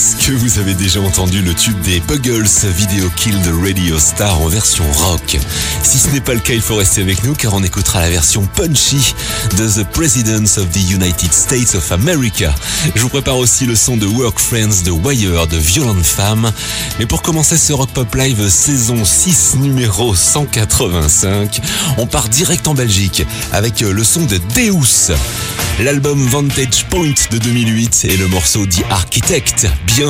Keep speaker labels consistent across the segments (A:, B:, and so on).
A: Podcast. que vous avez déjà entendu le tube des Buggles Video Kill the Radio Star en version rock. Si ce n'est pas le cas, il faut rester avec nous car on écoutera la version punchy de The Presidents of the United States of America. Je vous prépare aussi le son de Work Friends de Wire de Violent Femme. Mais pour commencer ce Rock Pop Live saison 6 numéro 185, on part direct en Belgique avec le son de Deus. L'album Vantage Point de 2008 et le morceau The Architect, bien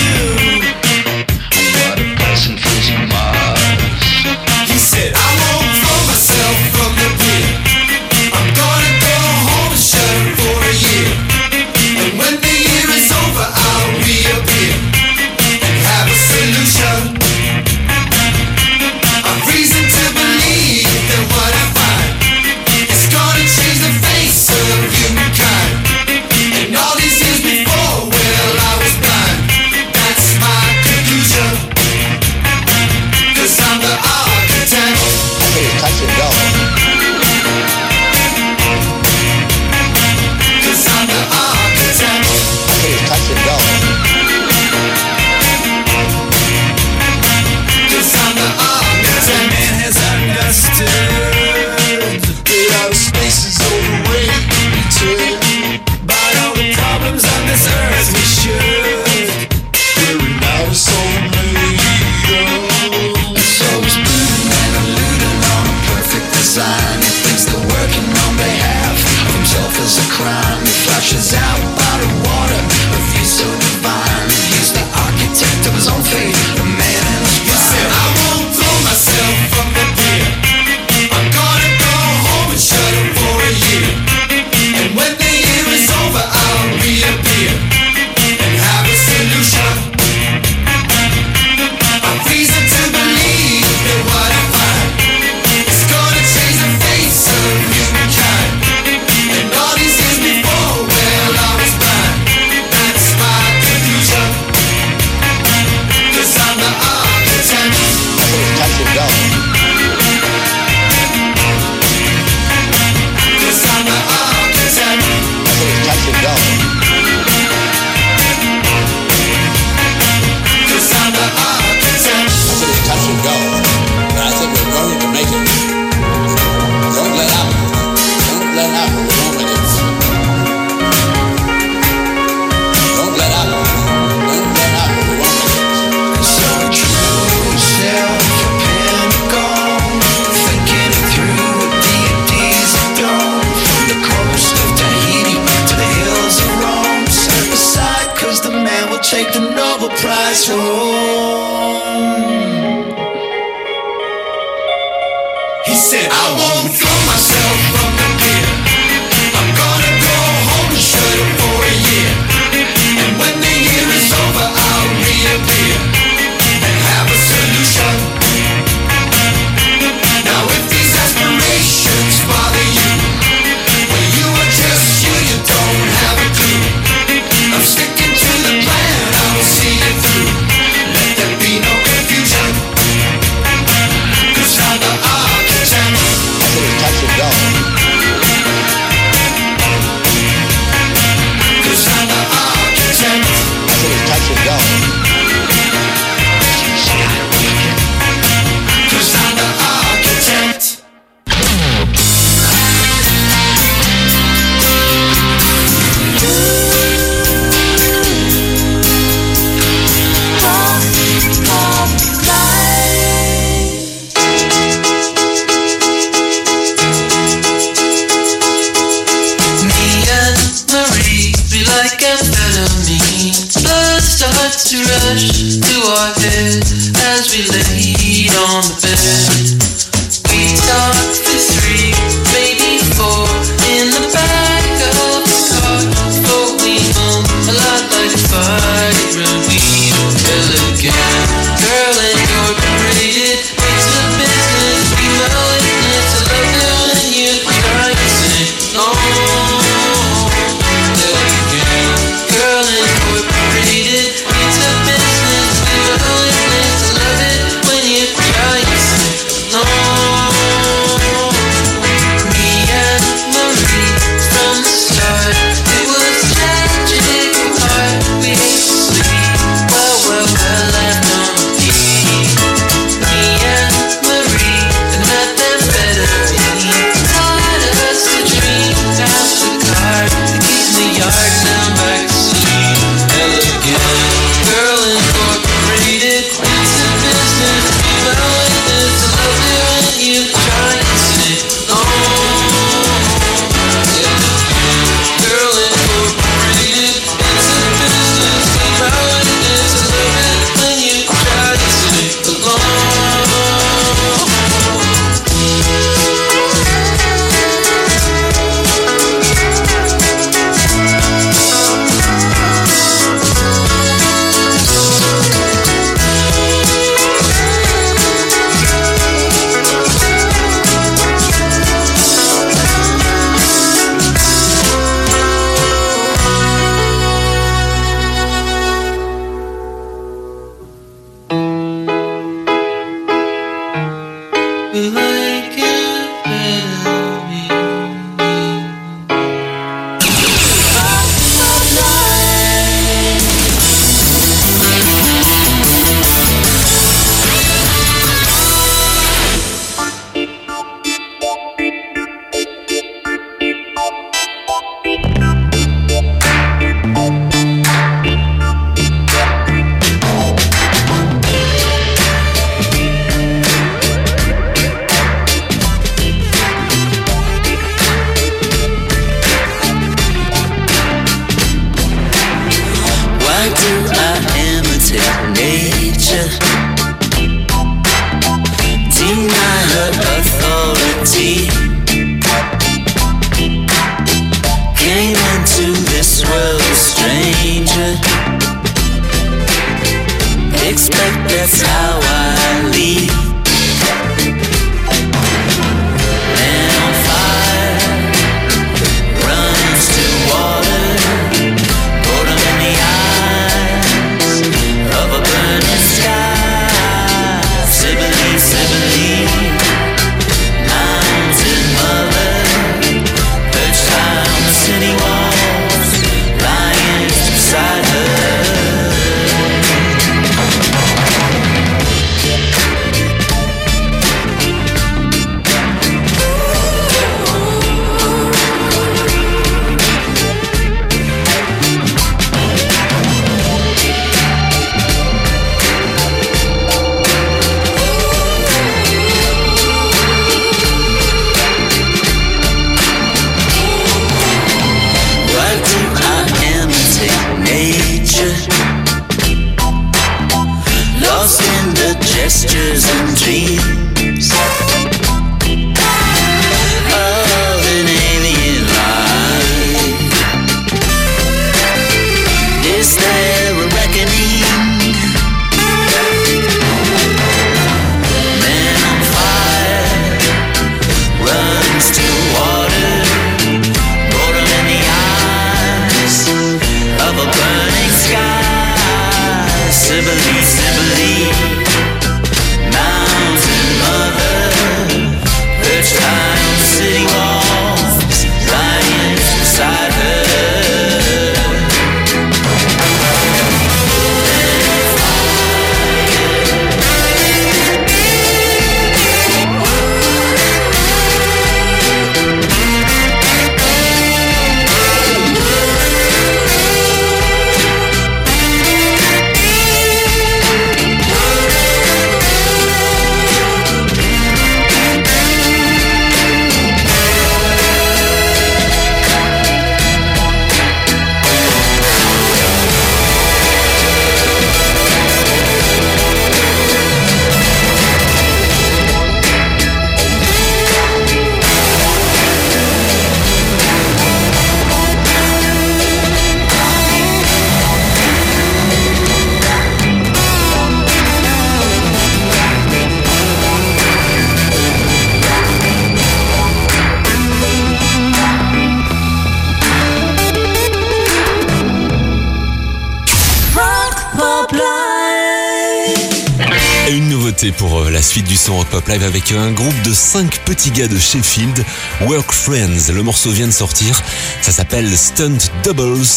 A: l'émission Rock Pop Live
B: avec un groupe de 5 petits gars de Sheffield, Work Friends. Le morceau vient de sortir, ça s'appelle Stunt Doubles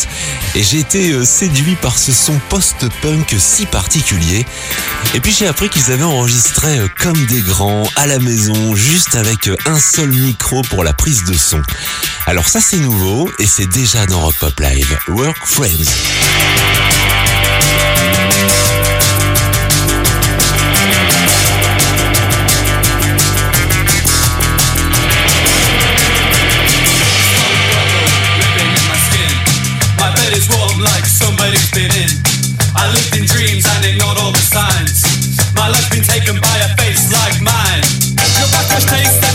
B: et j'ai été euh, séduit par ce son post-punk si particulier. Et puis j'ai appris qu'ils avaient enregistré euh, comme des grands, à la maison, juste avec euh, un seul micro pour la prise de son. Alors ça c'est nouveau et c'est déjà dans Rock Pop Live, Work Friends.
C: lived in dreams and ignored all the signs. My life been taken by a face like mine. Your back
B: taste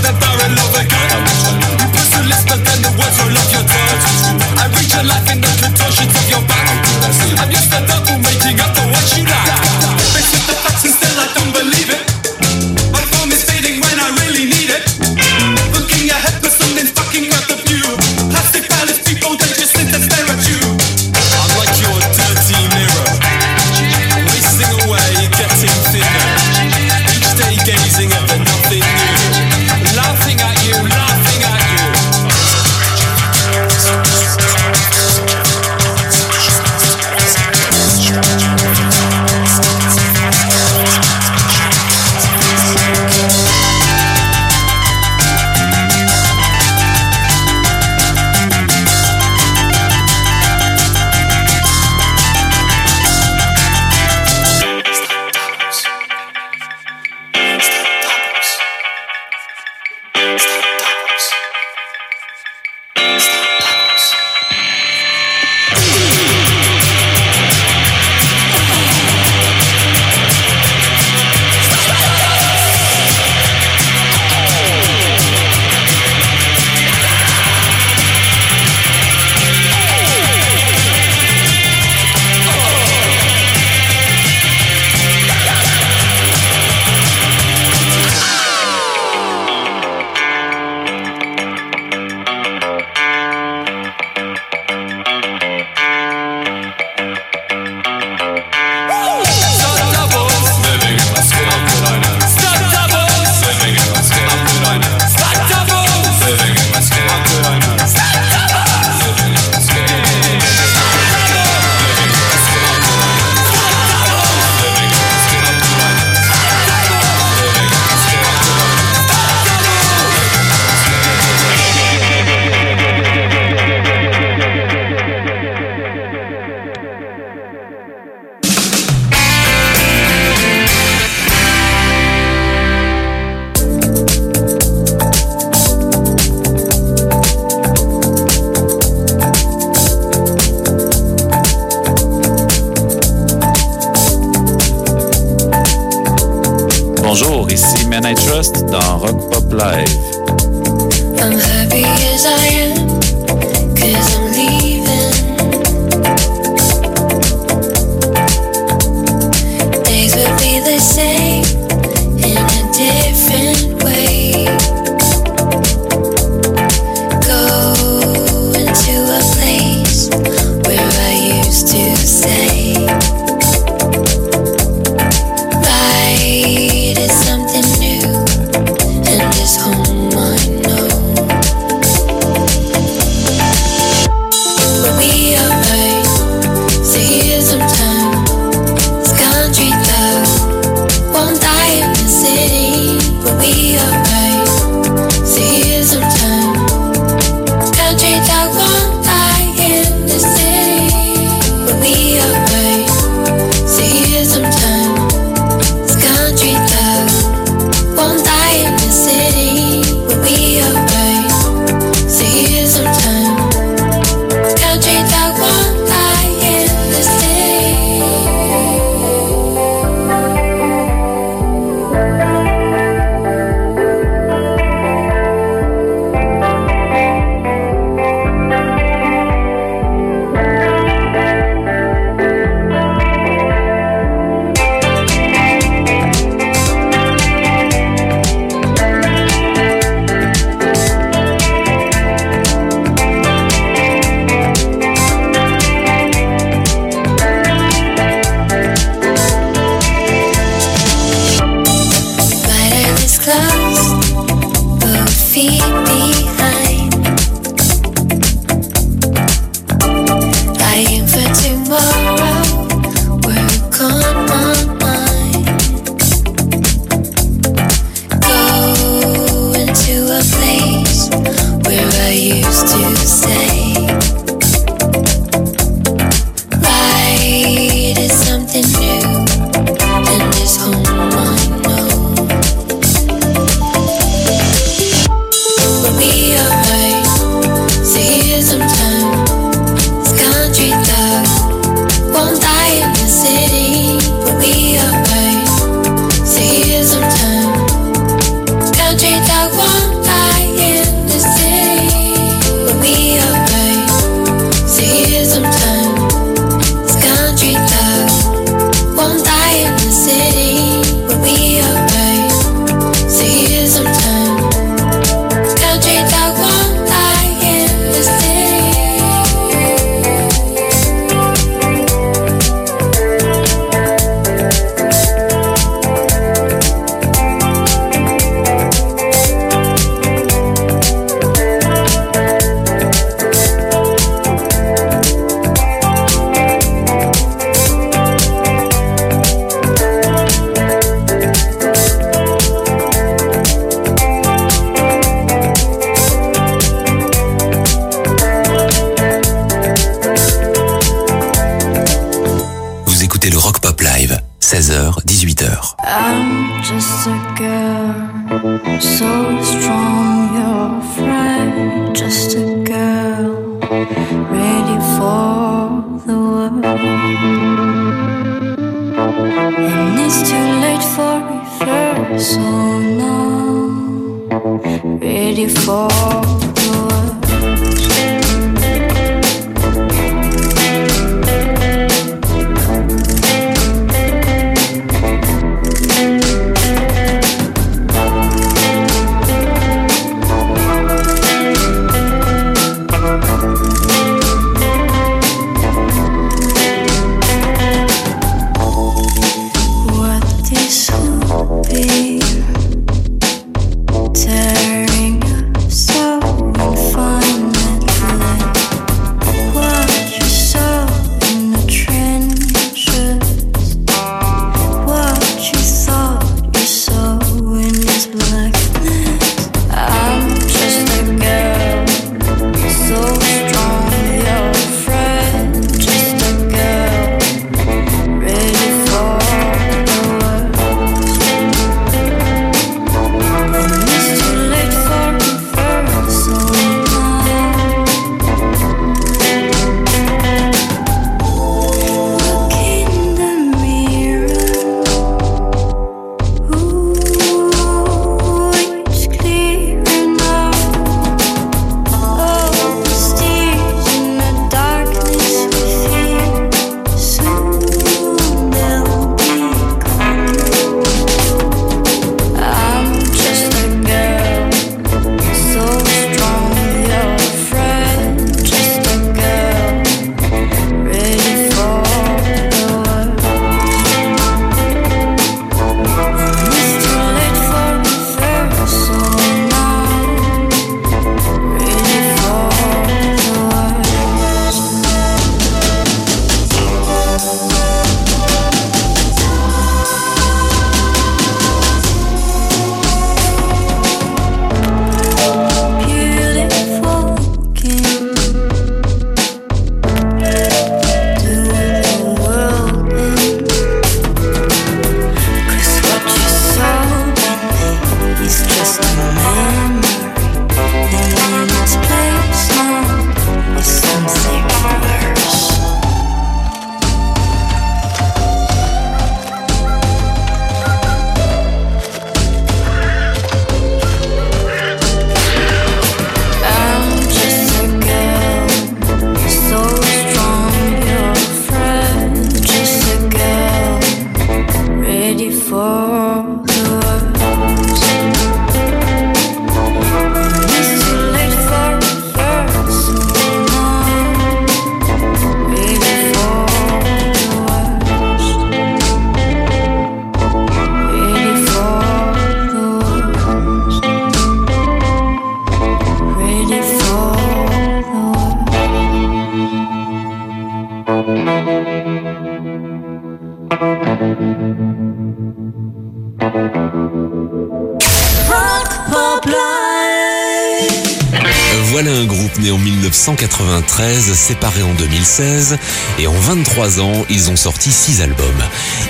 B: 1993, séparé en 2016, et en 23 ans, ils ont sorti 6 albums.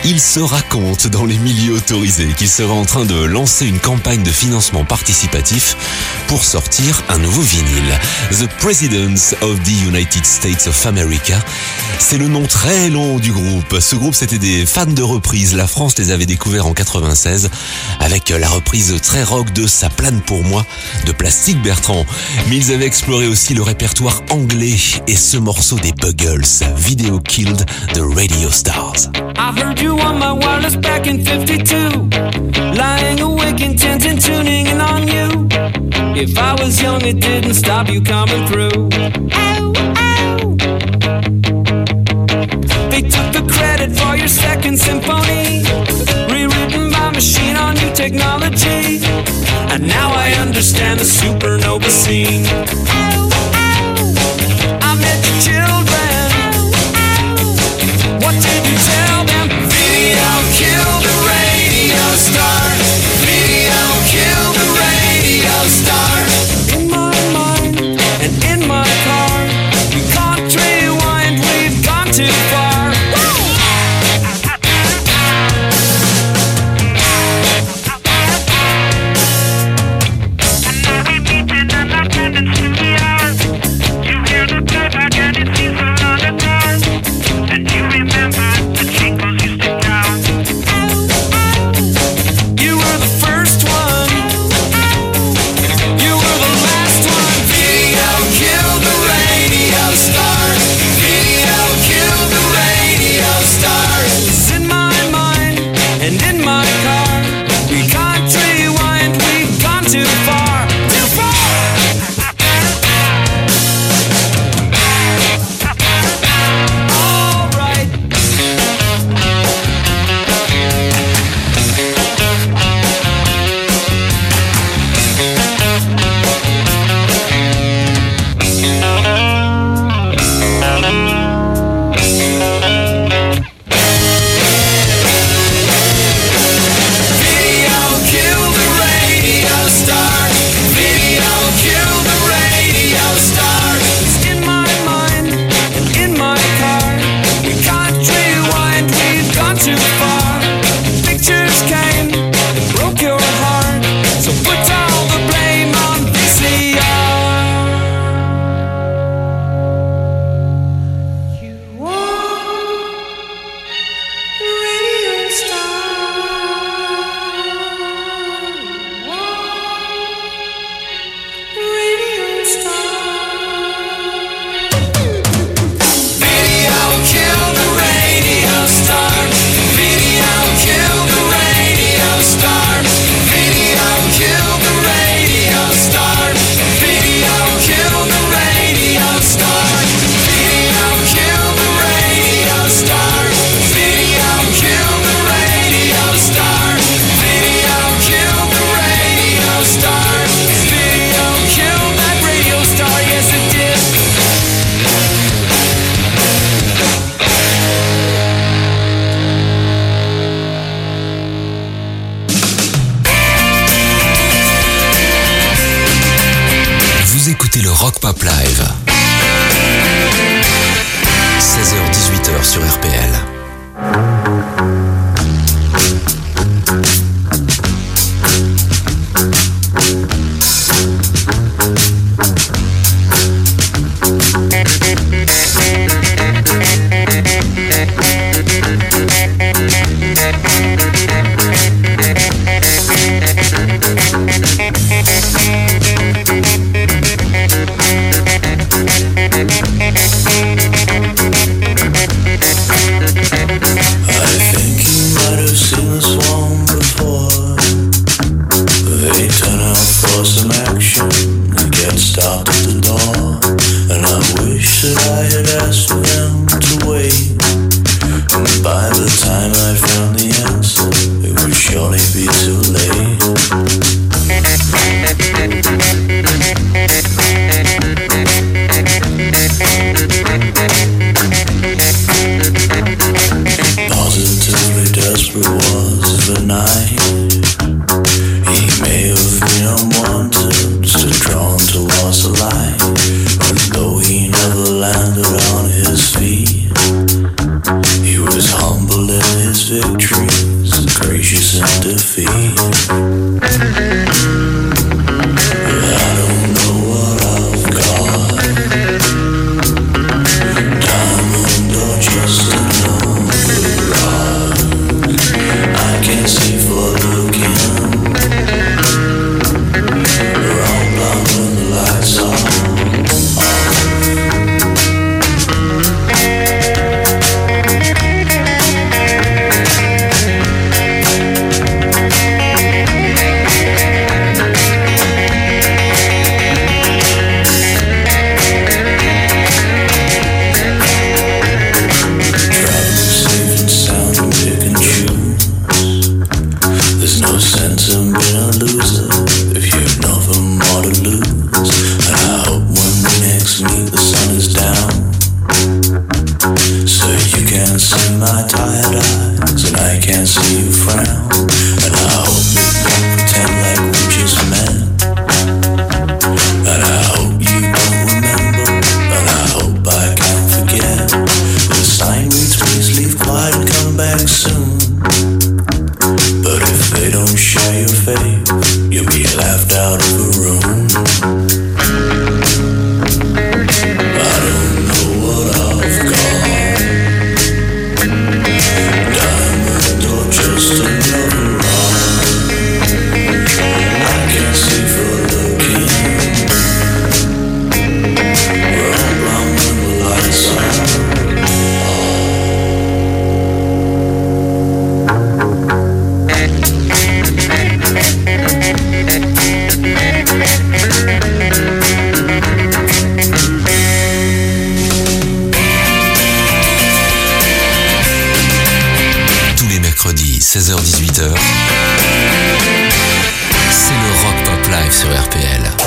B: Ils se racontent dans les milieux autorisés qu'ils seraient en train de lancer une campagne de financement participatif pour sortir un nouveau vinyle. The Presidents of the United States of America. C'est le nom très long du groupe. Ce groupe, c'était des fans de reprise. La France les avait découverts en 96 avec la reprise très rock de Ça plane pour moi de Plastique Bertrand. Mais ils avaient exploré aussi le répertoire anglais et ce morceau des Buggles, Video Killed the Radio Stars.
D: I heard you on my wireless back in 52. Lying awake, intent and tuning in on you. If I was young, it didn't stop you coming through. Ow, ow. They took the credit for your second symphony. Rewritten by machine on new technology. And now I understand the supernova scene.
E: Live sur RPL.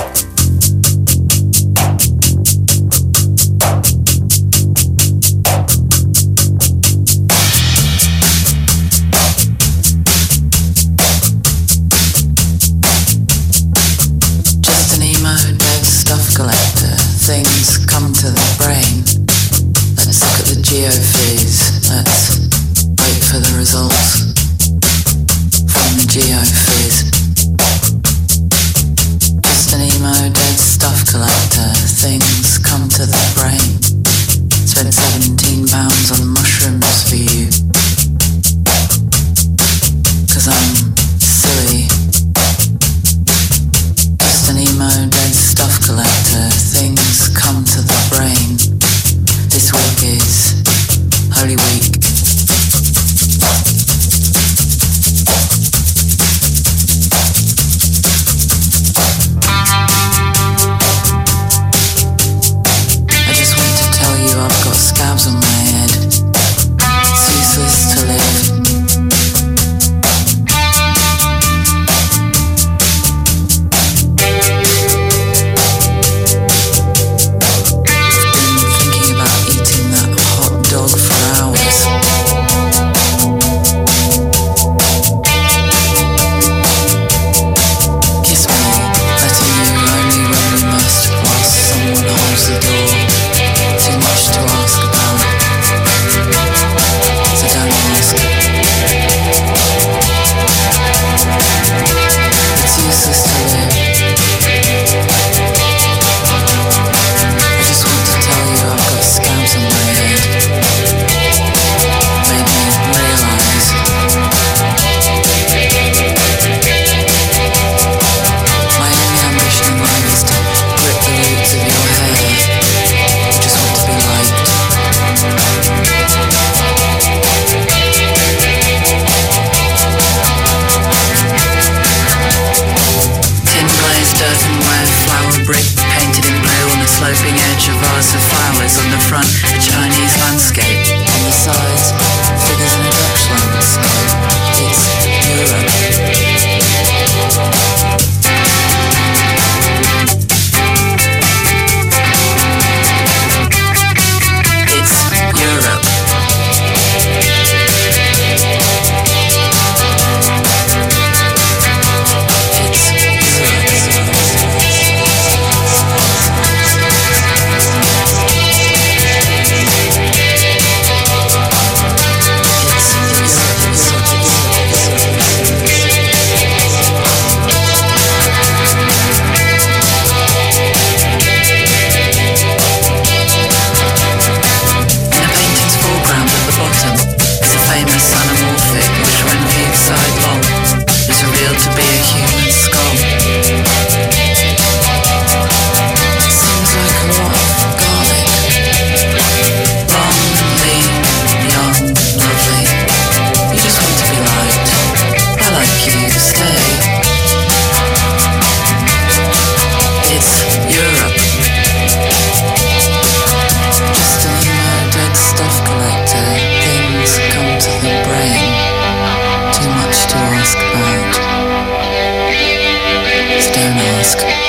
F: Минск.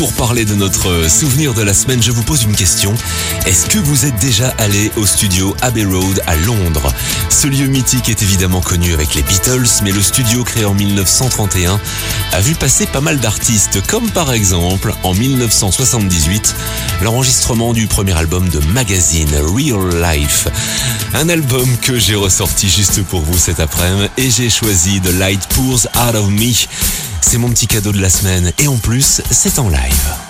B: Pour parler de notre souvenir de la semaine, je vous pose une question. Est-ce que vous êtes déjà allé au studio Abbey Road à Londres? Ce lieu mythique est évidemment connu avec les Beatles, mais le studio créé en 1931 a vu passer pas mal d'artistes, comme par exemple en 1978 l'enregistrement du premier album de Magazine, Real Life. Un album que j'ai ressorti juste pour vous cet après-midi et j'ai choisi The Light Pours Out of Me. C'est mon petit cadeau de la semaine et en plus, c'est en live.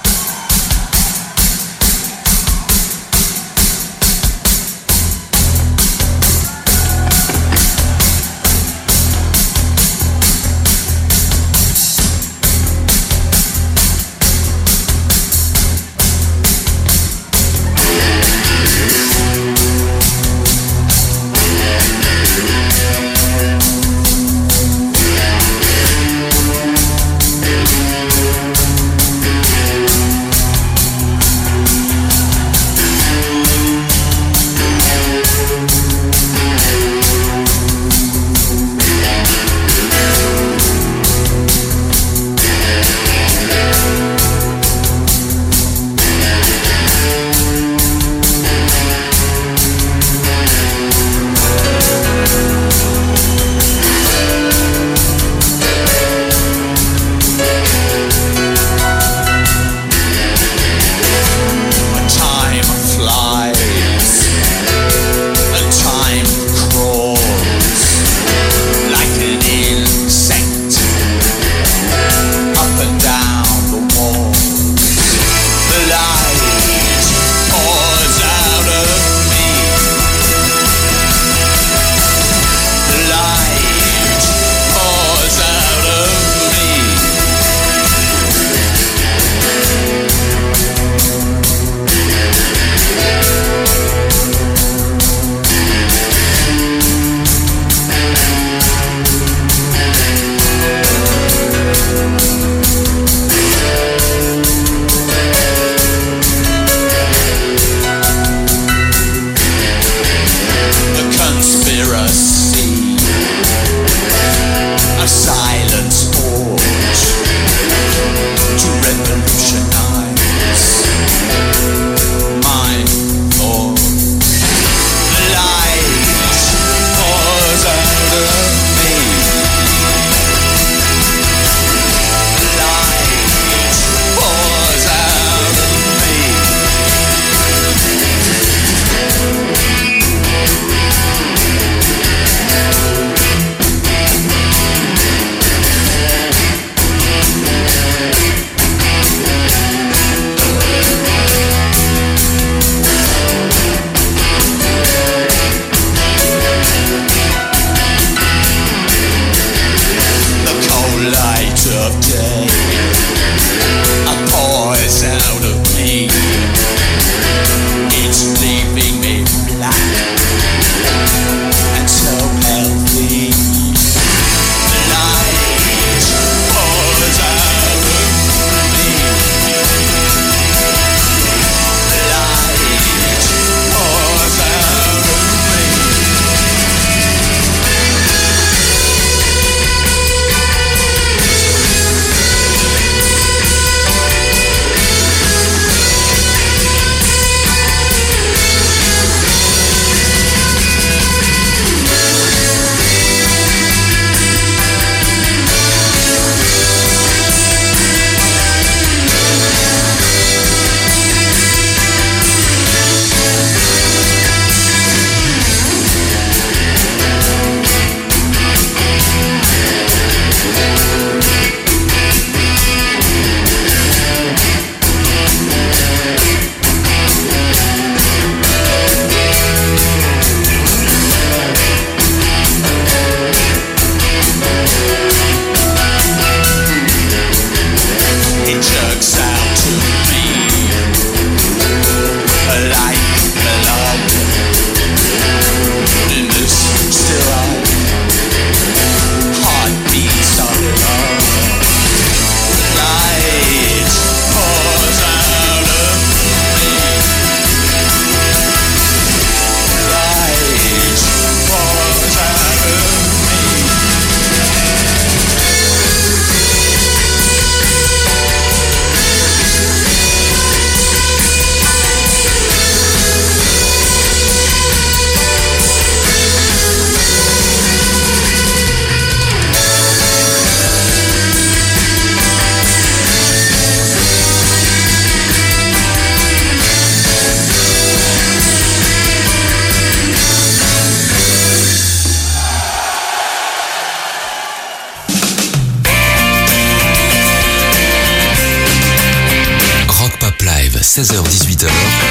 G: 16h-18h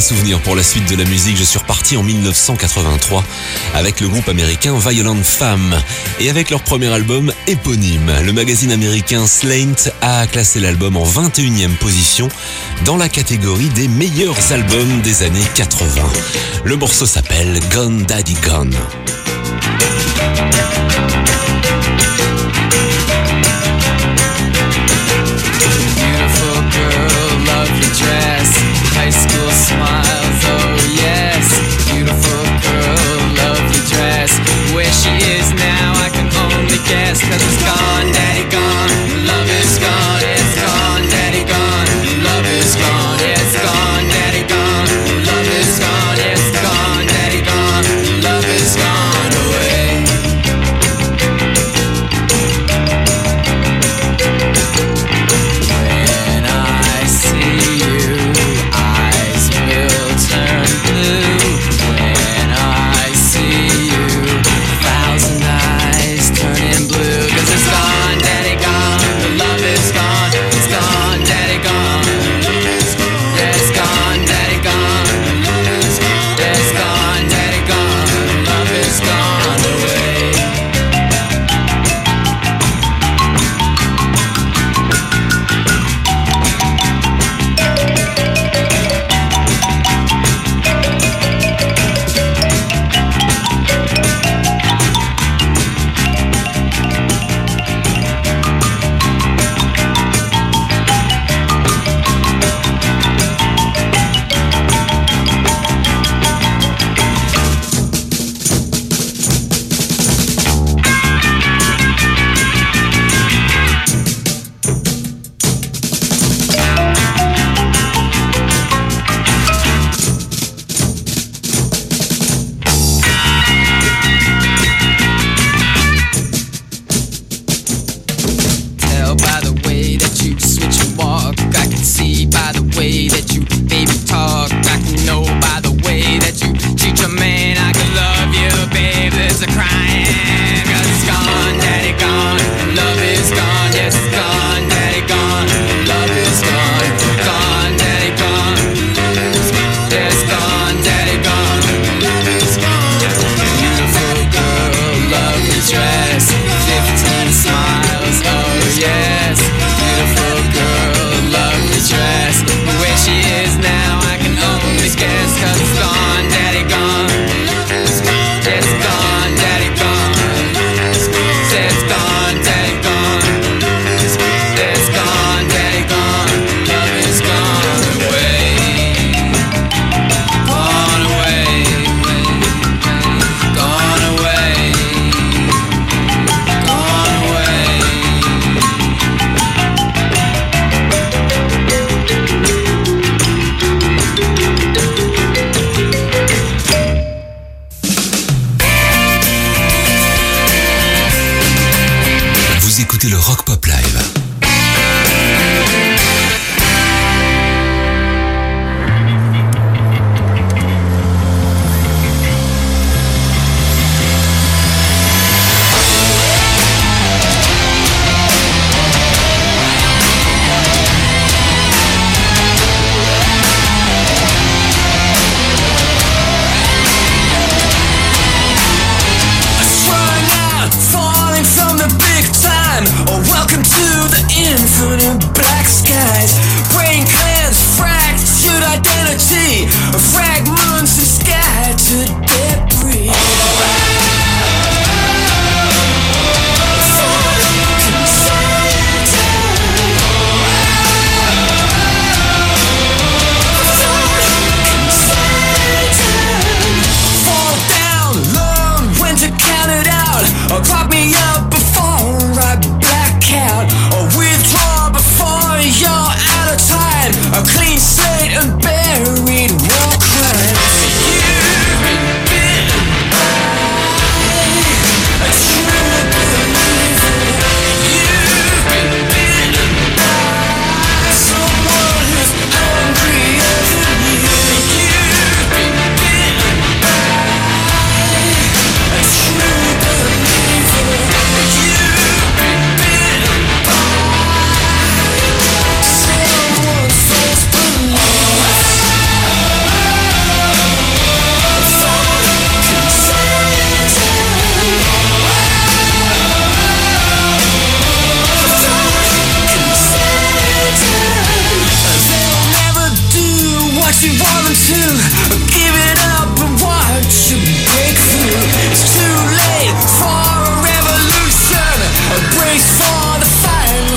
G: souvenir pour la suite de la musique. Je suis reparti en 1983 avec le groupe américain Violent Femmes et avec leur premier album éponyme. Le magazine américain Slate a classé l'album en 21e position dans la catégorie des meilleurs albums des années 80. Le morceau s'appelle Gone Daddy Gone.
H: smiles, oh yes. Beautiful girl, lovely dress. Where she is.
G: Écoutez
D: le Rock Pop Live.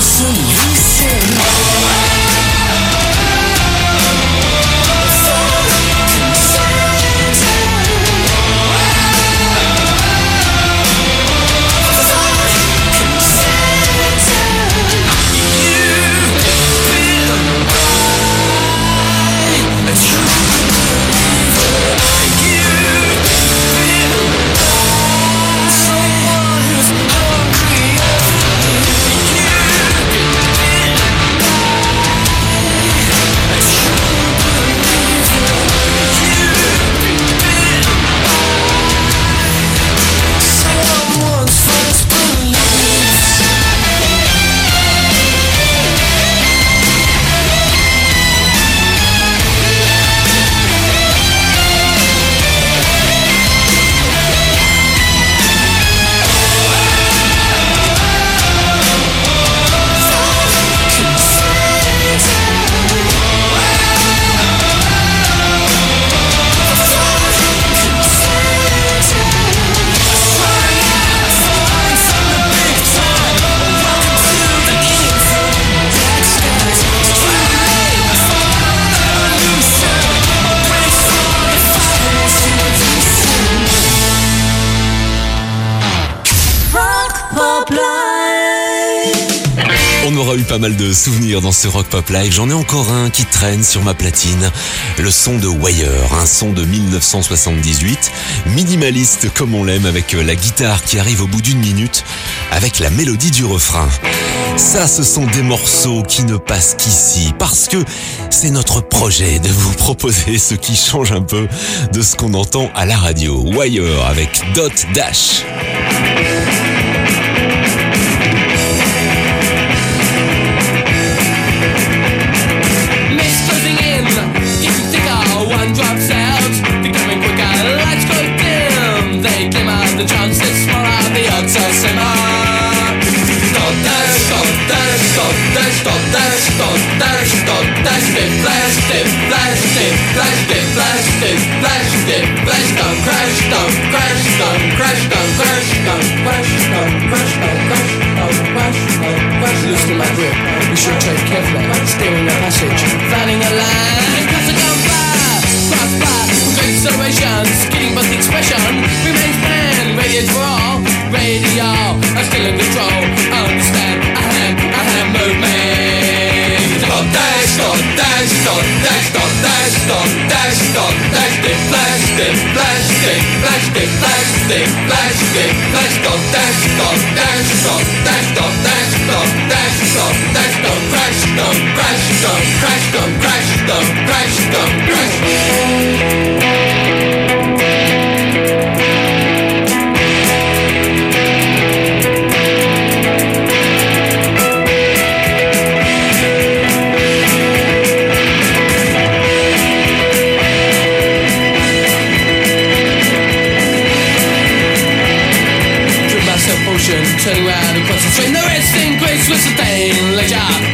D: soon. De souvenirs dans ce Rock Pop Live. J'en ai encore un qui traîne sur ma platine. Le son de Wire, un son de 1978. Minimaliste comme on l'aime avec la guitare qui arrive au bout d'une minute avec la mélodie du refrain. Ça, ce sont des morceaux qui ne passent qu'ici parce que c'est notre projet de vous proposer ce qui change un peu de ce qu'on entend à la radio. Wire avec Dot Dash.
G: Stoplar, stoplar, Flash! stemplar, Flash! stemplar, Flash! stemplar, Flash! stomp, crash, stomp, crash, stomp, crash, stomp, crash, stomp, crash, stomp, crash, stomp, crash, stomp, crash, stomp, crash, Loosen my grip, you should tread carefully, steering the passage, fanning a line, because I gone far, far, far, acceleration, skidding but the expression remains man, radio draw, radio, I'm still in control, plastic, plastic, plastic, plastic, plastic, plastic, plastic, plastic, plastic, crash them, crash them, crash them, crash them, crash them, crash them. consequences when the red stain grace
I: was a thing
B: like job.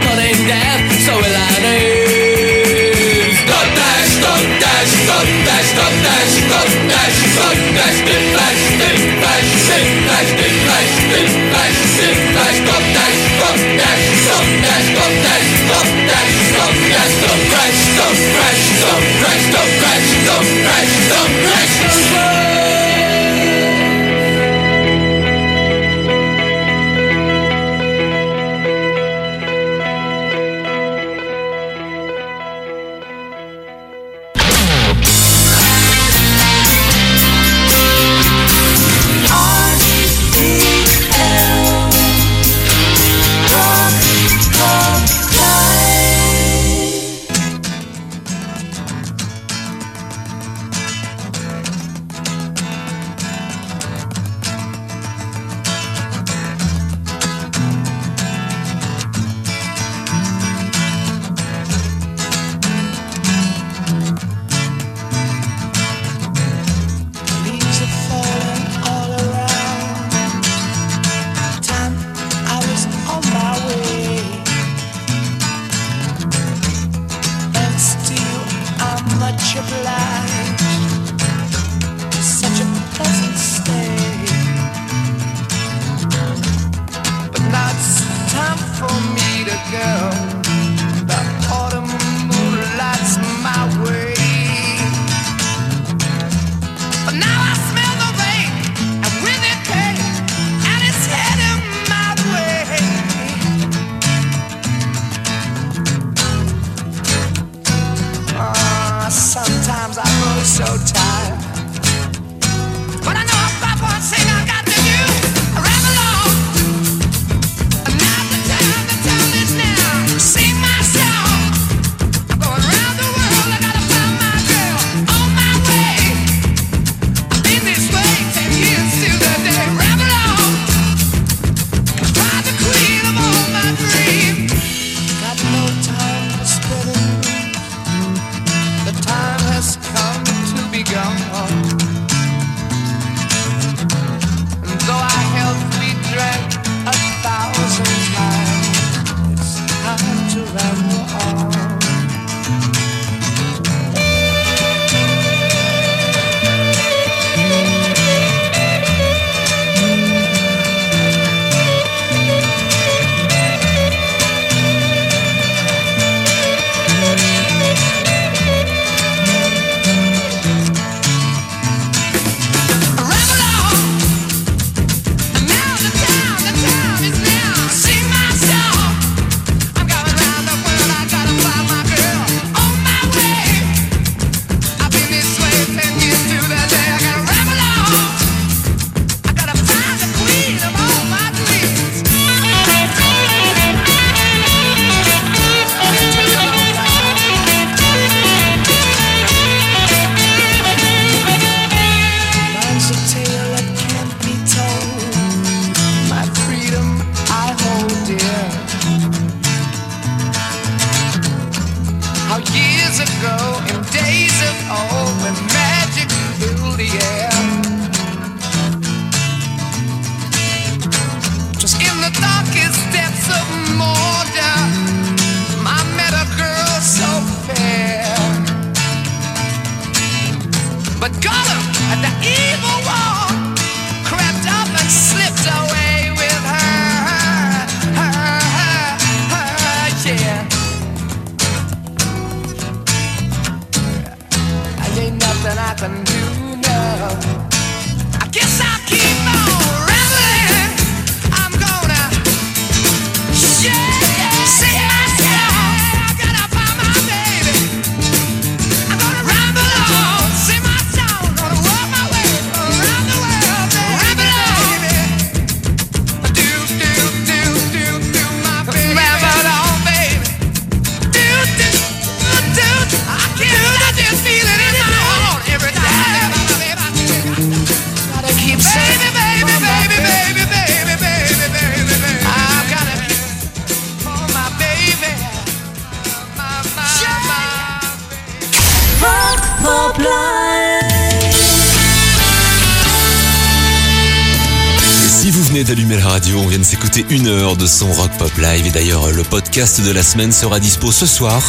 B: Live et d'ailleurs le podcast de la semaine sera dispo ce soir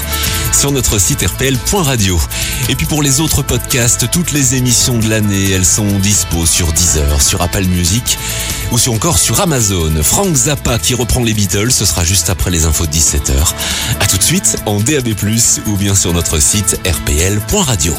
B: sur notre site rpl.radio. Et puis pour les autres podcasts, toutes les émissions de l'année, elles sont dispo sur Deezer, sur Apple Music ou sur encore sur Amazon. Frank Zappa qui reprend les Beatles, ce sera juste après les infos de 17h. A tout de suite en DAB+, ou bien sur notre site rpl.radio.